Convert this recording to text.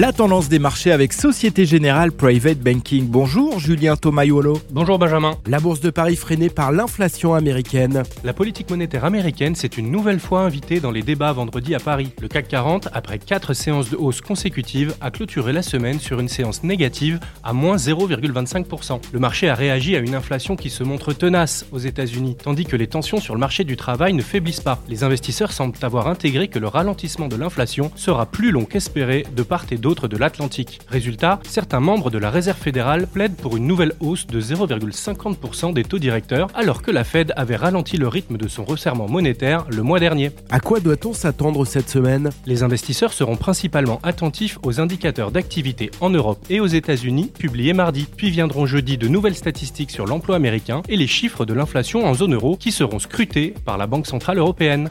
La tendance des marchés avec Société Générale Private Banking. Bonjour Julien Tomayolo. Bonjour Benjamin. La bourse de Paris freinée par l'inflation américaine. La politique monétaire américaine s'est une nouvelle fois invitée dans les débats vendredi à Paris. Le CAC 40, après quatre séances de hausse consécutives, a clôturé la semaine sur une séance négative à moins 0,25%. Le marché a réagi à une inflation qui se montre tenace aux États-Unis, tandis que les tensions sur le marché du travail ne faiblissent pas. Les investisseurs semblent avoir intégré que le ralentissement de l'inflation sera plus long qu'espéré de part et d'autres de l'Atlantique. Résultat, certains membres de la Réserve fédérale plaident pour une nouvelle hausse de 0,50% des taux directeurs, alors que la Fed avait ralenti le rythme de son resserrement monétaire le mois dernier. À quoi doit-on s'attendre cette semaine? Les investisseurs seront principalement attentifs aux indicateurs d'activité en Europe et aux États-Unis publiés mardi, puis viendront jeudi de nouvelles statistiques sur l'emploi américain et les chiffres de l'inflation en zone euro qui seront scrutés par la Banque centrale européenne.